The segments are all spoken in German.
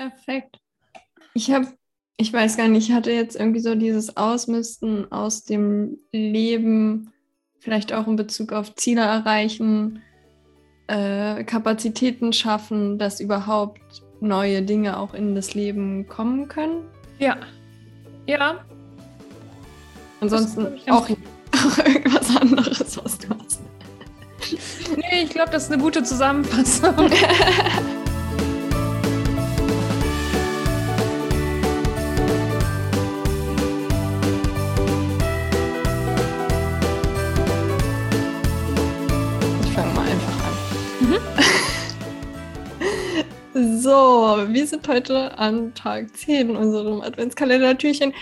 Perfekt. Ich habe, ich weiß gar nicht, ich hatte jetzt irgendwie so dieses Ausmisten aus dem Leben, vielleicht auch in Bezug auf Ziele erreichen, äh, Kapazitäten schaffen, dass überhaupt neue Dinge auch in das Leben kommen können. Ja. Ja. Ansonsten auch, auch irgendwas anderes, was du hast. Nee, ich glaube, das ist eine gute Zusammenfassung. So, wir sind heute an Tag 10 in unserem Adventskalender-Türchen.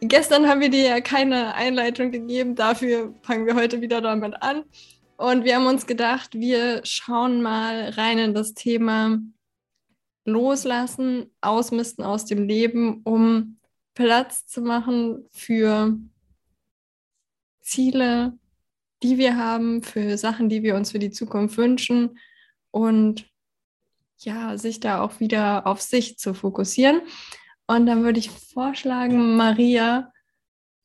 Gestern haben wir dir ja keine Einleitung gegeben, dafür fangen wir heute wieder damit an. Und wir haben uns gedacht, wir schauen mal rein in das Thema Loslassen, Ausmisten aus dem Leben, um Platz zu machen für Ziele, die wir haben, für Sachen, die wir uns für die Zukunft wünschen und ja, sich da auch wieder auf sich zu fokussieren. Und dann würde ich vorschlagen, Maria,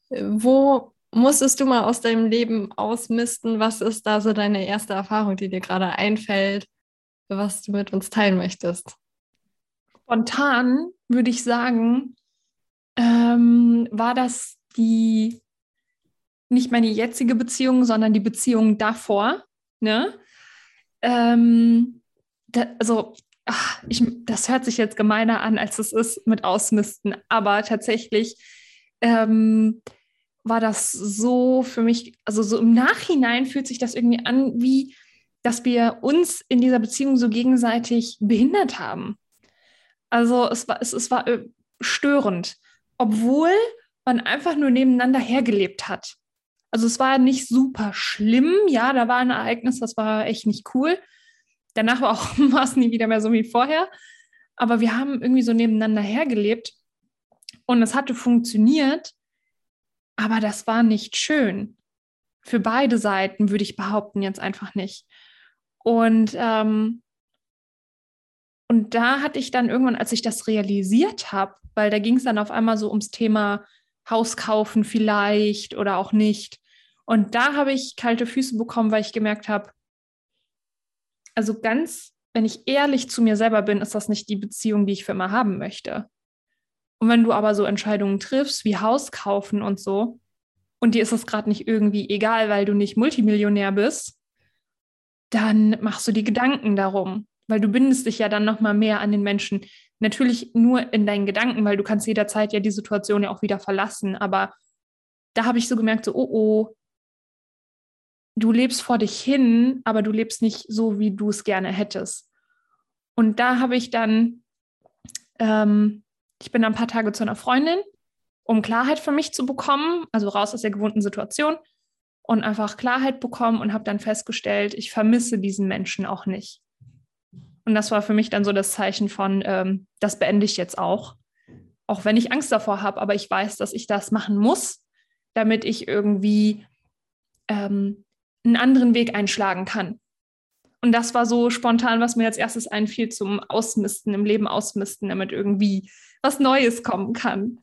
wo musstest du mal aus deinem Leben ausmisten? Was ist da so deine erste Erfahrung, die dir gerade einfällt, was du mit uns teilen möchtest? Spontan würde ich sagen, ähm, war das die nicht meine jetzige Beziehung, sondern die Beziehung davor. Ne? Ähm, da, also ach, ich, das hört sich jetzt gemeiner an, als es ist mit Ausmisten, aber tatsächlich ähm, war das so für mich, also so im Nachhinein fühlt sich das irgendwie an, wie dass wir uns in dieser Beziehung so gegenseitig behindert haben. Also es war, es, es war äh, störend, obwohl man einfach nur nebeneinander hergelebt hat. Also es war nicht super schlimm, ja, da war ein Ereignis, das war echt nicht cool. Danach war, auch, war es nie wieder mehr so wie vorher. Aber wir haben irgendwie so nebeneinander hergelebt und es hatte funktioniert, aber das war nicht schön. Für beide Seiten würde ich behaupten, jetzt einfach nicht. Und, ähm, und da hatte ich dann irgendwann, als ich das realisiert habe, weil da ging es dann auf einmal so ums Thema Haus kaufen vielleicht oder auch nicht. Und da habe ich kalte Füße bekommen, weil ich gemerkt habe, also ganz, wenn ich ehrlich zu mir selber bin, ist das nicht die Beziehung, die ich für immer haben möchte. Und wenn du aber so Entscheidungen triffst, wie Haus kaufen und so, und dir ist es gerade nicht irgendwie egal, weil du nicht Multimillionär bist, dann machst du die Gedanken darum, weil du bindest dich ja dann noch mal mehr an den Menschen. Natürlich nur in deinen Gedanken, weil du kannst jederzeit ja die Situation ja auch wieder verlassen. Aber da habe ich so gemerkt, so, oh, oh, du lebst vor dich hin, aber du lebst nicht so, wie du es gerne hättest. Und da habe ich dann, ähm, ich bin ein paar Tage zu einer Freundin, um Klarheit für mich zu bekommen, also raus aus der gewohnten Situation und einfach Klarheit bekommen und habe dann festgestellt, ich vermisse diesen Menschen auch nicht. Und das war für mich dann so das Zeichen von, ähm, das beende ich jetzt auch. Auch wenn ich Angst davor habe, aber ich weiß, dass ich das machen muss, damit ich irgendwie ähm, einen anderen Weg einschlagen kann. Und das war so spontan, was mir als erstes einfiel zum Ausmisten, im Leben ausmisten, damit irgendwie was Neues kommen kann.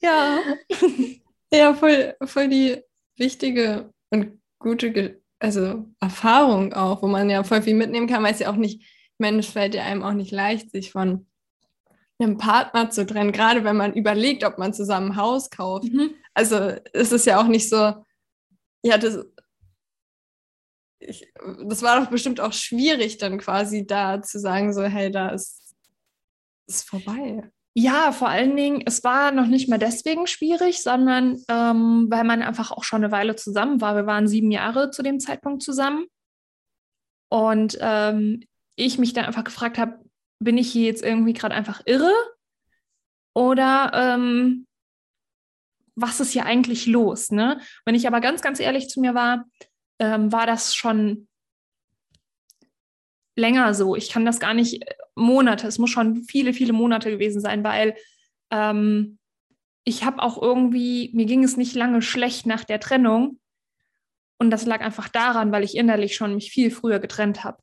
Ja. ja, voll, voll die wichtige und gute also Erfahrung auch, wo man ja voll viel mitnehmen kann, weil es ja auch nicht, Mensch, fällt ja einem auch nicht leicht, sich von einem Partner zu trennen, gerade wenn man überlegt, ob man zusammen ein Haus kauft. Mhm. Also ist es ja auch nicht so, ja, das ich, das war doch bestimmt auch schwierig, dann quasi da zu sagen, so, hey, da ist, ist vorbei. Ja, vor allen Dingen, es war noch nicht mal deswegen schwierig, sondern ähm, weil man einfach auch schon eine Weile zusammen war. Wir waren sieben Jahre zu dem Zeitpunkt zusammen. Und ähm, ich mich dann einfach gefragt habe, bin ich hier jetzt irgendwie gerade einfach irre? Oder ähm, was ist hier eigentlich los? Ne? Wenn ich aber ganz, ganz ehrlich zu mir war, ähm, war das schon länger so. Ich kann das gar nicht äh, Monate, es muss schon viele, viele Monate gewesen sein, weil ähm, ich habe auch irgendwie, mir ging es nicht lange schlecht nach der Trennung. Und das lag einfach daran, weil ich innerlich schon mich viel früher getrennt habe.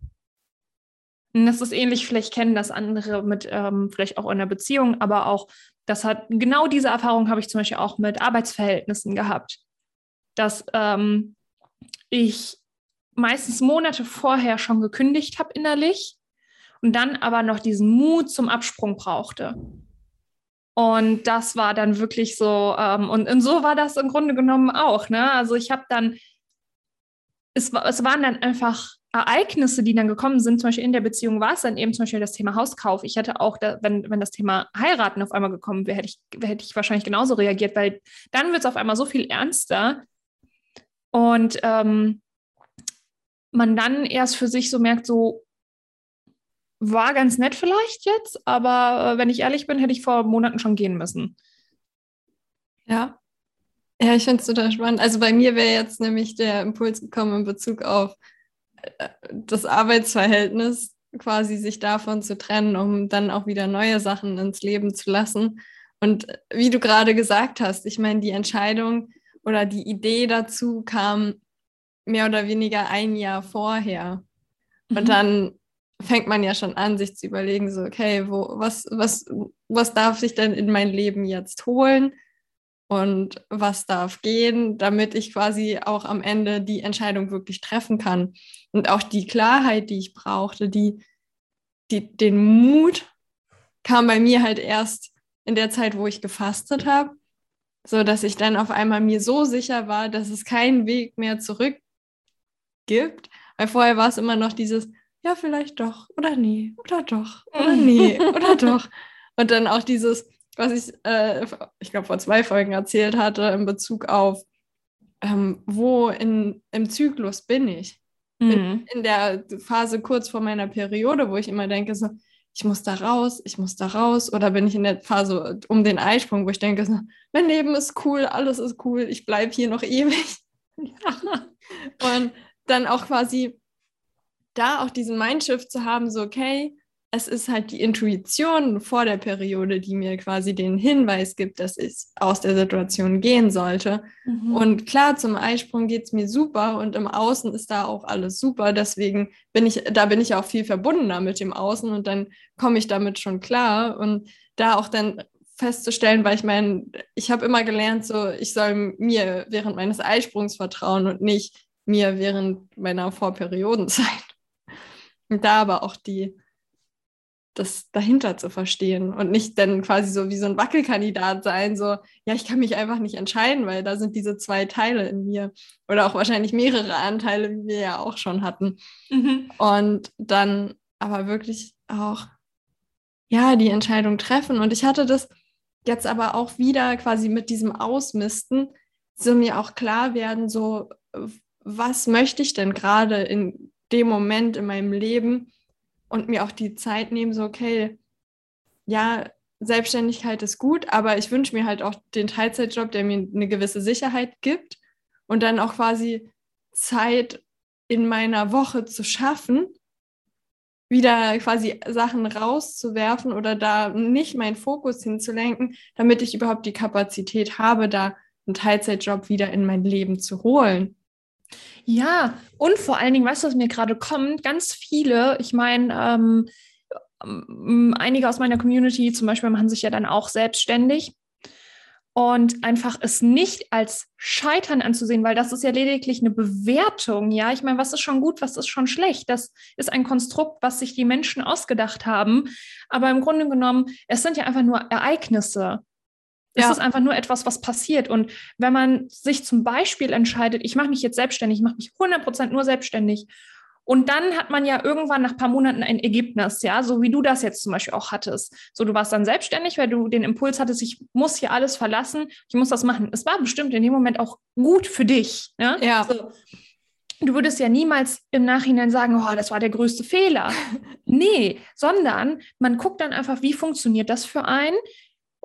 Und das ist ähnlich, vielleicht kennen das andere mit, ähm, vielleicht auch in der Beziehung, aber auch, das hat, genau diese Erfahrung habe ich zum Beispiel auch mit Arbeitsverhältnissen gehabt. Dass ähm, ich meistens Monate vorher schon gekündigt habe innerlich und dann aber noch diesen Mut zum Absprung brauchte. Und das war dann wirklich so, ähm, und, und so war das im Grunde genommen auch. Ne? Also ich habe dann, es, es waren dann einfach Ereignisse, die dann gekommen sind, zum Beispiel in der Beziehung war es dann eben zum Beispiel das Thema Hauskauf. Ich hätte auch, da, wenn, wenn das Thema Heiraten auf einmal gekommen wäre, hätte ich, hätte ich wahrscheinlich genauso reagiert, weil dann wird es auf einmal so viel ernster. Und ähm, man dann erst für sich so merkt, so war ganz nett vielleicht jetzt, aber äh, wenn ich ehrlich bin, hätte ich vor Monaten schon gehen müssen. Ja. Ja, ich finde es total spannend. Also bei mir wäre jetzt nämlich der Impuls gekommen in Bezug auf äh, das Arbeitsverhältnis, quasi sich davon zu trennen, um dann auch wieder neue Sachen ins Leben zu lassen. Und wie du gerade gesagt hast, ich meine, die Entscheidung oder die Idee dazu kam mehr oder weniger ein Jahr vorher. Mhm. Und dann fängt man ja schon an, sich zu überlegen, so, okay, wo, was, was, was darf sich denn in mein Leben jetzt holen? Und was darf gehen, damit ich quasi auch am Ende die Entscheidung wirklich treffen kann. Und auch die Klarheit, die ich brauchte, die, die, den Mut kam bei mir halt erst in der Zeit, wo ich gefastet habe, so dass ich dann auf einmal mir so sicher war, dass es keinen Weg mehr zurück gibt. Weil vorher war es immer noch dieses, ja, vielleicht doch, oder nee, oder doch, oder nee, oder doch. Und dann auch dieses, was ich, äh, ich glaube, vor zwei Folgen erzählt hatte, in Bezug auf, ähm, wo in, im Zyklus bin ich. Mhm. In, in der Phase kurz vor meiner Periode, wo ich immer denke, so, ich muss da raus, ich muss da raus. Oder bin ich in der Phase um den Eisprung, wo ich denke, mein Leben ist cool, alles ist cool, ich bleibe hier noch ewig. Ja. Und dann auch quasi da auch diesen Mindshift zu haben, so, okay, es ist halt die Intuition vor der Periode, die mir quasi den Hinweis gibt, dass ich aus der Situation gehen sollte. Mhm. Und klar, zum Eisprung geht es mir super und im Außen ist da auch alles super. Deswegen bin ich, da bin ich auch viel verbundener mit dem Außen und dann komme ich damit schon klar. Und da auch dann festzustellen, weil ich meine, ich habe immer gelernt, so ich soll mir während meines Eisprungs vertrauen und nicht mir während meiner Vorperiodenzeit. Und da aber auch die, das dahinter zu verstehen und nicht dann quasi so wie so ein Wackelkandidat sein, so, ja, ich kann mich einfach nicht entscheiden, weil da sind diese zwei Teile in mir oder auch wahrscheinlich mehrere Anteile, wie wir ja auch schon hatten. Mhm. Und dann aber wirklich auch, ja, die Entscheidung treffen. Und ich hatte das jetzt aber auch wieder quasi mit diesem Ausmisten, so mir auch klar werden, so, was möchte ich denn gerade in dem Moment in meinem Leben und mir auch die Zeit nehmen, so, okay, ja, Selbstständigkeit ist gut, aber ich wünsche mir halt auch den Teilzeitjob, der mir eine gewisse Sicherheit gibt und dann auch quasi Zeit in meiner Woche zu schaffen, wieder quasi Sachen rauszuwerfen oder da nicht meinen Fokus hinzulenken, damit ich überhaupt die Kapazität habe, da einen Teilzeitjob wieder in mein Leben zu holen. Ja, und vor allen Dingen, weißt du, was mir gerade kommt? Ganz viele, ich meine, ähm, ähm, einige aus meiner Community zum Beispiel machen sich ja dann auch selbstständig. Und einfach es nicht als Scheitern anzusehen, weil das ist ja lediglich eine Bewertung. Ja, ich meine, was ist schon gut, was ist schon schlecht? Das ist ein Konstrukt, was sich die Menschen ausgedacht haben. Aber im Grunde genommen, es sind ja einfach nur Ereignisse. Ja. Es ist einfach nur etwas, was passiert. Und wenn man sich zum Beispiel entscheidet, ich mache mich jetzt selbstständig, ich mache mich 100% nur selbstständig. Und dann hat man ja irgendwann nach ein paar Monaten ein Ergebnis, ja, so wie du das jetzt zum Beispiel auch hattest. So, du warst dann selbstständig, weil du den Impuls hattest, ich muss hier alles verlassen, ich muss das machen. Es war bestimmt in dem Moment auch gut für dich. Ne? Ja. So. Du würdest ja niemals im Nachhinein sagen, oh, das war der größte Fehler. nee, sondern man guckt dann einfach, wie funktioniert das für einen?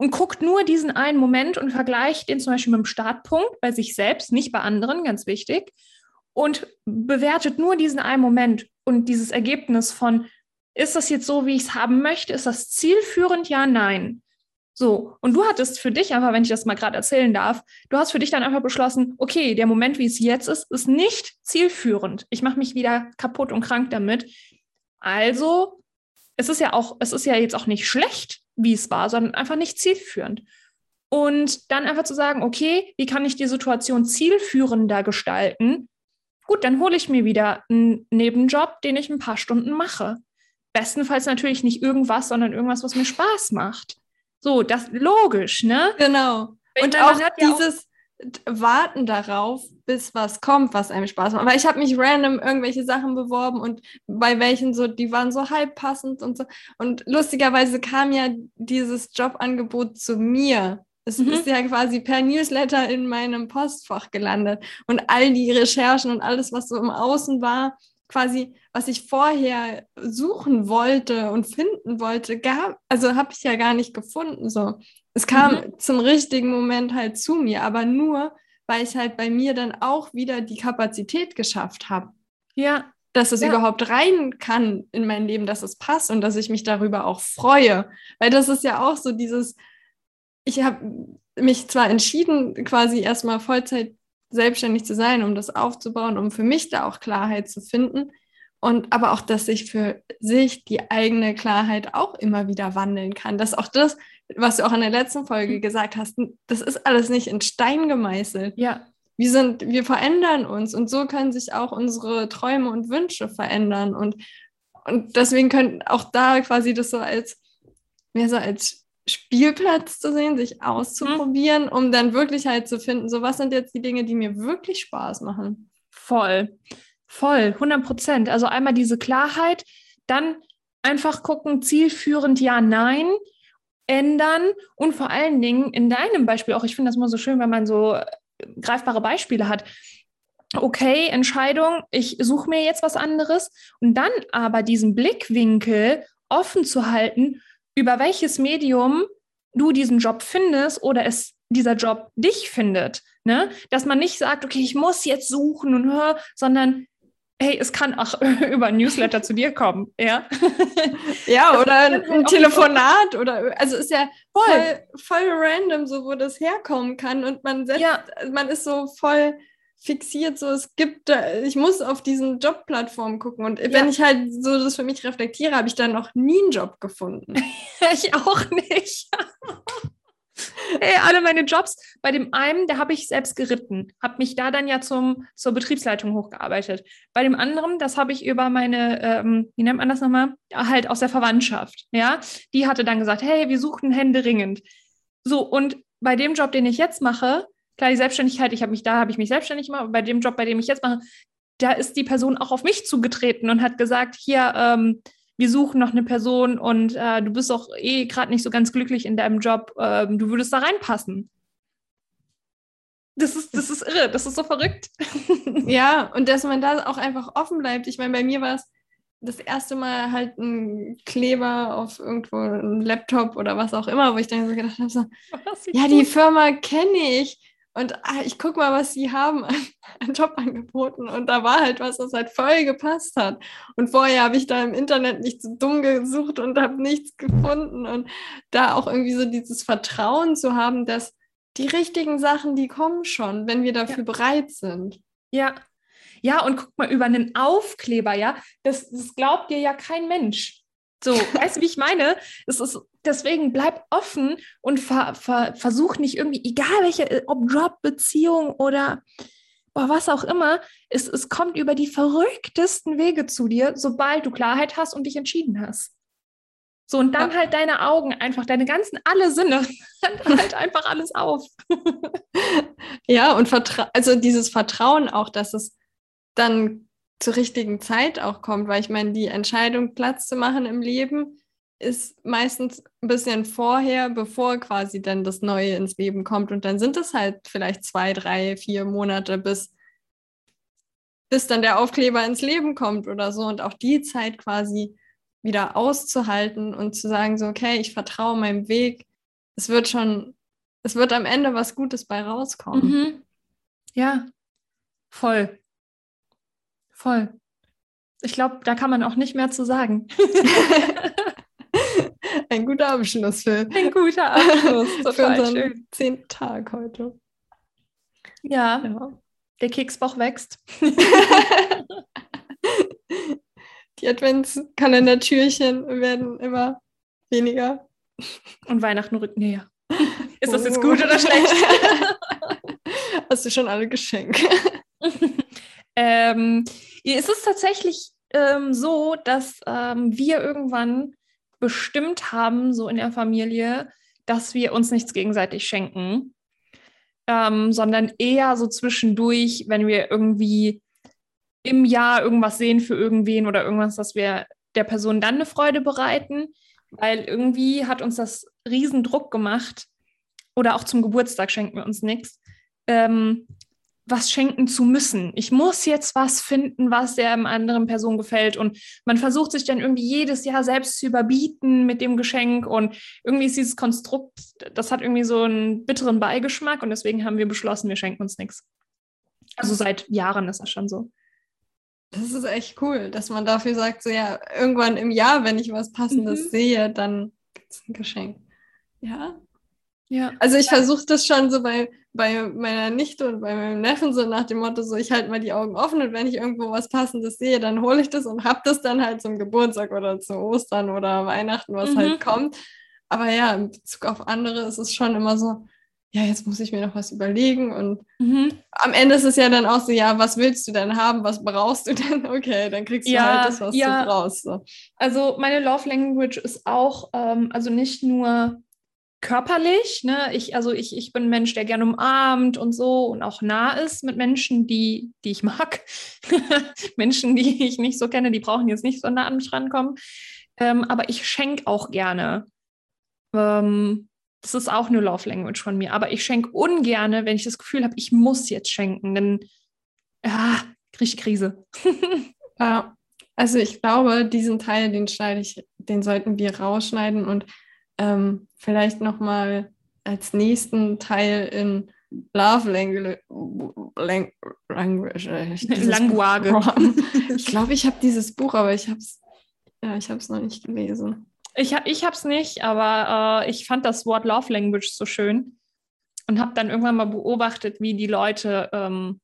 Und guckt nur diesen einen Moment und vergleicht den zum Beispiel mit dem Startpunkt bei sich selbst, nicht bei anderen, ganz wichtig, und bewertet nur diesen einen Moment und dieses Ergebnis von, ist das jetzt so, wie ich es haben möchte? Ist das zielführend? Ja, nein. So, und du hattest für dich einfach, wenn ich das mal gerade erzählen darf, du hast für dich dann einfach beschlossen, okay, der Moment, wie es jetzt ist, ist nicht zielführend. Ich mache mich wieder kaputt und krank damit. Also es ist ja auch, es ist ja jetzt auch nicht schlecht, wie es war, sondern einfach nicht zielführend. Und dann einfach zu sagen, okay, wie kann ich die Situation zielführender gestalten? Gut, dann hole ich mir wieder einen Nebenjob, den ich ein paar Stunden mache. Bestenfalls natürlich nicht irgendwas, sondern irgendwas, was mir Spaß macht. So, das logisch, ne? Genau. Und meine, auch dieses auch Warten darauf, bis was kommt, was einem Spaß macht. Weil ich habe mich random irgendwelche Sachen beworben und bei welchen so, die waren so halb passend und so. Und lustigerweise kam ja dieses Jobangebot zu mir. Es mhm. ist ja quasi per Newsletter in meinem Postfach gelandet. Und all die Recherchen und alles, was so im Außen war, quasi, was ich vorher suchen wollte und finden wollte, gab, also habe ich ja gar nicht gefunden. So. Es kam mhm. zum richtigen Moment halt zu mir, aber nur, weil ich halt bei mir dann auch wieder die Kapazität geschafft habe. Ja. Dass es ja. überhaupt rein kann in mein Leben, dass es passt und dass ich mich darüber auch freue. Weil das ist ja auch so dieses, ich habe mich zwar entschieden, quasi erstmal Vollzeit selbstständig zu sein, um das aufzubauen, um für mich da auch Klarheit zu finden. Und aber auch, dass sich für sich die eigene Klarheit auch immer wieder wandeln kann. Dass auch das, was du auch in der letzten Folge mhm. gesagt hast, das ist alles nicht in Stein gemeißelt. Ja. Wir sind, wir verändern uns und so können sich auch unsere Träume und Wünsche verändern. Und, und deswegen können auch da quasi das so als, mehr so als Spielplatz zu sehen, sich auszuprobieren, mhm. um dann wirklich halt zu finden, so was sind jetzt die Dinge, die mir wirklich Spaß machen. Voll, voll, 100 Prozent. Also einmal diese Klarheit, dann einfach gucken, zielführend ja, nein, ändern und vor allen Dingen in deinem Beispiel auch, ich finde das immer so schön, wenn man so äh, greifbare Beispiele hat. Okay, Entscheidung, ich suche mir jetzt was anderes und dann aber diesen Blickwinkel offen zu halten über welches Medium du diesen Job findest oder es dieser Job dich findet. Ne? Dass man nicht sagt, okay, ich muss jetzt suchen und hör, sondern hey, es kann auch über ein Newsletter zu dir kommen, ja. Ja, oder ein, ein Telefonat oder also ist ja voll, voll random, so wo das herkommen kann und man setzt, ja. man ist so voll fixiert, so es gibt, ich muss auf diesen Jobplattformen gucken und ja. wenn ich halt so das für mich reflektiere, habe ich da noch nie einen Job gefunden. ich auch nicht. hey, alle meine Jobs, bei dem einen, da habe ich selbst geritten, habe mich da dann ja zum, zur Betriebsleitung hochgearbeitet. Bei dem anderen, das habe ich über meine, ähm, wie nennt man das nochmal? Halt aus der Verwandtschaft, ja. Die hatte dann gesagt, hey, wir suchten händeringend. So, und bei dem Job, den ich jetzt mache, Klar, die Selbstständigkeit, ich habe mich da, habe ich mich selbstständig gemacht. Bei dem Job, bei dem ich jetzt mache, da ist die Person auch auf mich zugetreten und hat gesagt, hier, ähm, wir suchen noch eine Person und äh, du bist auch eh gerade nicht so ganz glücklich in deinem Job, ähm, du würdest da reinpassen. Das ist, das ist irre, das ist so verrückt. Ja, und dass man da auch einfach offen bleibt. Ich meine, bei mir war es das erste Mal halt ein Kleber auf irgendwo einem Laptop oder was auch immer, wo ich dann so gedacht habe, so, ja, die Firma kenne ich und ah, ich gucke mal, was sie haben an, an Jobangeboten. Und da war halt was, was halt voll gepasst hat. Und vorher habe ich da im Internet nicht so dumm gesucht und habe nichts gefunden. Und da auch irgendwie so dieses Vertrauen zu haben, dass die richtigen Sachen, die kommen schon, wenn wir dafür ja. bereit sind. Ja. Ja, und guck mal, über einen Aufkleber, ja, das, das glaubt dir ja kein Mensch. So, weißt du, wie ich meine? Es ist, deswegen bleib offen und ver, ver, versuch nicht irgendwie, egal welche, äh, ob Job, Beziehung oder boah, was auch immer, es, es kommt über die verrücktesten Wege zu dir, sobald du Klarheit hast und dich entschieden hast. So, und dann ja. halt deine Augen einfach, deine ganzen, alle Sinne, halt einfach alles auf. ja, und Vertra also dieses Vertrauen auch, dass es dann zur richtigen Zeit auch kommt, weil ich meine, die Entscheidung, Platz zu machen im Leben, ist meistens ein bisschen vorher, bevor quasi dann das Neue ins Leben kommt. Und dann sind es halt vielleicht zwei, drei, vier Monate, bis, bis dann der Aufkleber ins Leben kommt oder so. Und auch die Zeit quasi wieder auszuhalten und zu sagen, so, okay, ich vertraue meinem Weg. Es wird schon, es wird am Ende was Gutes bei rauskommen. Mhm. Ja, voll. Voll. Ich glaube, da kann man auch nicht mehr zu sagen. Ein guter Abschluss, Phil. Ein guter Abschluss. Für unseren schön. zehnten Tag heute. Ja, ja. der Keksbauch wächst. Die Adventskalender-Türchen werden immer weniger. Und Weihnachten rückt näher. Ist das jetzt oh. gut oder schlecht? Hast du schon alle Geschenke? ähm, es ist tatsächlich ähm, so, dass ähm, wir irgendwann bestimmt haben, so in der Familie, dass wir uns nichts gegenseitig schenken, ähm, sondern eher so zwischendurch, wenn wir irgendwie im Jahr irgendwas sehen für irgendwen oder irgendwas, dass wir der Person dann eine Freude bereiten, weil irgendwie hat uns das riesen Druck gemacht. Oder auch zum Geburtstag schenken wir uns nichts, ähm, was schenken zu müssen. Ich muss jetzt was finden, was der anderen Person gefällt. Und man versucht sich dann irgendwie jedes Jahr selbst zu überbieten mit dem Geschenk. Und irgendwie ist dieses Konstrukt, das hat irgendwie so einen bitteren Beigeschmack. Und deswegen haben wir beschlossen, wir schenken uns nichts. Also seit Jahren ist das schon so. Das ist echt cool, dass man dafür sagt, so ja, irgendwann im Jahr, wenn ich was Passendes mhm. sehe, dann gibt es ein Geschenk. Ja. Ja. Also ich versuche das schon so bei, bei meiner Nichte und bei meinem Neffen so nach dem Motto, so ich halte mal die Augen offen und wenn ich irgendwo was Passendes sehe, dann hole ich das und habe das dann halt zum Geburtstag oder zu Ostern oder Weihnachten, was halt mhm. halt kommt. Aber ja, in Bezug auf andere ist es schon immer so, ja, jetzt muss ich mir noch was überlegen. Und mhm. am Ende ist es ja dann auch so, ja, was willst du denn haben? Was brauchst du denn? Okay, dann kriegst du ja, halt das, was ja. du brauchst. So. Also meine Love Language ist auch, ähm, also nicht nur körperlich, ne? Ich, also ich, ich bin ein Mensch, der gerne umarmt und so und auch nah ist mit Menschen, die, die ich mag. Menschen, die ich nicht so kenne, die brauchen jetzt nicht so nah an mich rankommen. Ähm, aber ich schenke auch gerne. Ähm, das ist auch eine Love Language von mir. Aber ich schenke ungerne, wenn ich das Gefühl habe, ich muss jetzt schenken, denn ja, kriege ich Krise. ja, also ich glaube, diesen Teil, den schneide ich, den sollten wir rausschneiden und ähm, vielleicht nochmal als nächsten Teil in Love Language. Lang Language äh, Language. Ich glaube, ich habe dieses Buch, aber ich habe es ja, ich noch nicht gelesen. Ich, ich habe es nicht, aber äh, ich fand das Wort Love Language so schön und habe dann irgendwann mal beobachtet, wie die Leute, ähm,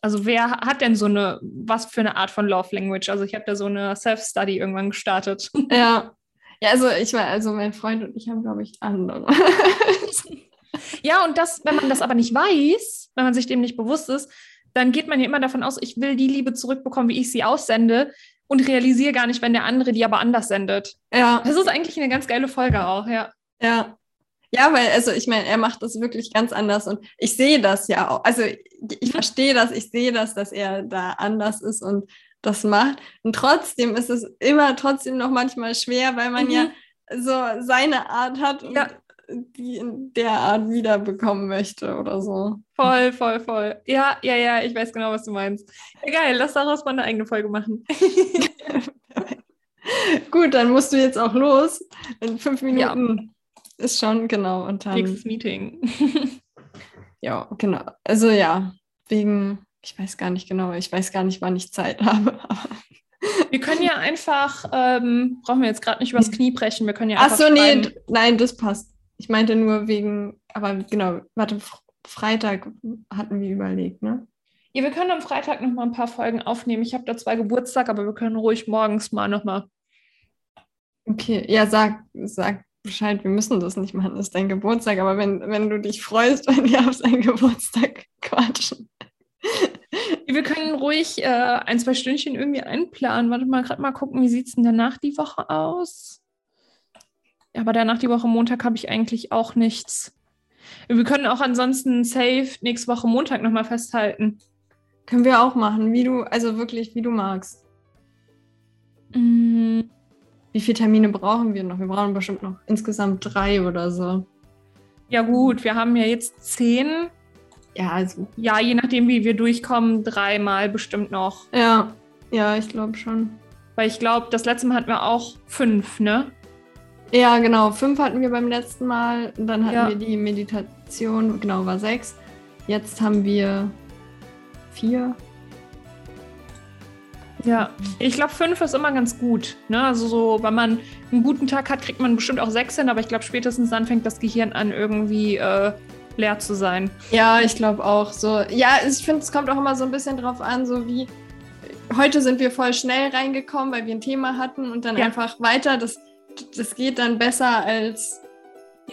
also wer hat denn so eine, was für eine Art von Love Language? Also ich habe da so eine Self-Study irgendwann gestartet. Ja. Ja, also ich war, also mein Freund und ich haben, glaube ich, andere. ja, und das, wenn man das aber nicht weiß, wenn man sich dem nicht bewusst ist, dann geht man ja immer davon aus, ich will die Liebe zurückbekommen, wie ich sie aussende und realisiere gar nicht, wenn der andere die aber anders sendet. Ja. Das ist eigentlich eine ganz geile Folge auch, ja. Ja. Ja, weil, also ich meine, er macht das wirklich ganz anders und ich sehe das ja auch. Also ich mhm. verstehe das, ich sehe das, dass er da anders ist und das macht. Und trotzdem ist es immer trotzdem noch manchmal schwer, weil man mhm. ja so seine Art hat und ja. die in der Art wiederbekommen möchte oder so. Voll, voll, voll. Ja, ja, ja, ich weiß genau, was du meinst. Geil, lass daraus mal eine eigene Folge machen. Gut, dann musst du jetzt auch los. In fünf Minuten ja. ist schon, genau. Und dann, Nächstes Meeting. ja, genau. Also ja, wegen ich weiß gar nicht genau, ich weiß gar nicht, wann ich Zeit habe. wir können ja einfach, ähm, brauchen wir jetzt gerade nicht übers Knie brechen, wir können ja einfach. Ach so, nee, nein, das passt. Ich meinte nur wegen, aber genau, warte, Freitag hatten wir überlegt, ne? Ja, wir können am Freitag noch mal ein paar Folgen aufnehmen. Ich habe da zwei Geburtstag, aber wir können ruhig morgens mal noch mal. Okay, ja, sag, sag Bescheid, wir müssen das nicht machen, das ist dein Geburtstag, aber wenn, wenn du dich freust, wenn wir auf seinen Geburtstag quatschen. Wir können ruhig äh, ein, zwei Stündchen irgendwie einplanen. Warte mal, gerade mal gucken, wie sieht es denn danach die Woche aus? Ja, aber danach die Woche Montag habe ich eigentlich auch nichts. Wir können auch ansonsten safe nächste Woche Montag nochmal festhalten. Können wir auch machen, wie du, also wirklich, wie du magst. Mm. Wie viele Termine brauchen wir noch? Wir brauchen bestimmt noch insgesamt drei oder so. Ja, gut, wir haben ja jetzt zehn. Ja, also. Ja, je nachdem, wie wir durchkommen, dreimal bestimmt noch. Ja, ja, ich glaube schon. Weil ich glaube, das letzte Mal hatten wir auch fünf, ne? Ja, genau. Fünf hatten wir beim letzten Mal. Dann hatten ja. wir die Meditation, genau, war sechs. Jetzt haben wir vier. Ja, ich glaube, fünf ist immer ganz gut. Ne? Also so, wenn man einen guten Tag hat, kriegt man bestimmt auch sechs hin, aber ich glaube, spätestens dann fängt das Gehirn an, irgendwie äh, leer zu sein. Ja, ich glaube auch so. Ja, ich finde, es kommt auch immer so ein bisschen drauf an, so wie heute sind wir voll schnell reingekommen, weil wir ein Thema hatten und dann Ja. einfach weiter. Das, das geht dann besser als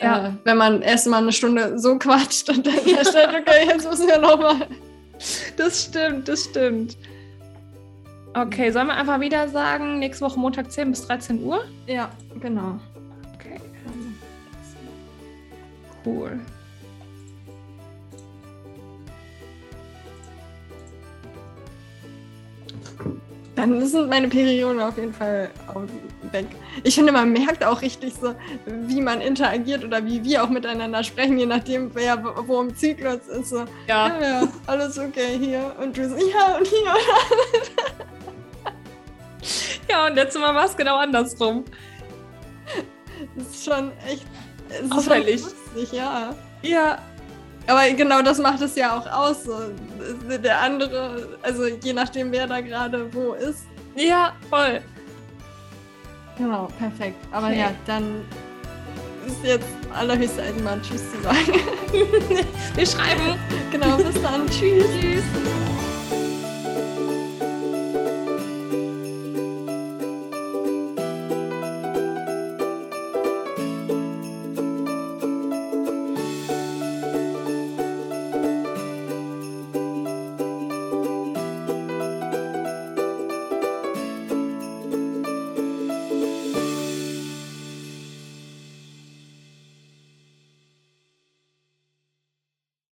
Ja. äh, wenn man erst mal eine Stunde so quatscht und dann feststellt, okay, jetzt müssen wir nochmal. Das stimmt, das stimmt. Okay, sollen wir einfach wieder sagen, nächste Woche Montag 10 bis 13 Uhr? Ja, genau. Okay. Cool. Dann sind meine Perioden auf jeden Fall weg. Ich finde, man merkt auch richtig so, wie man interagiert oder wie wir auch miteinander sprechen, je nachdem, wer wo im Zyklus ist. So, ja, ja, alles okay hier. Und du so, ja, und hier. Ja, und letztes Mal war es genau andersrum. Das ist schon echt. Es ist Auffällig. Schon lustig, ja. Ja. Aber genau das macht es ja auch aus. So. Der andere, also je nachdem, wer da gerade wo ist. Ja, voll. Genau, perfekt. Aber Okay. ja, dann ist jetzt allerhöchste Eisenbahn Tschüss zu sagen. Wir schreiben. genau, bis dann. Tschüss. Tschüss.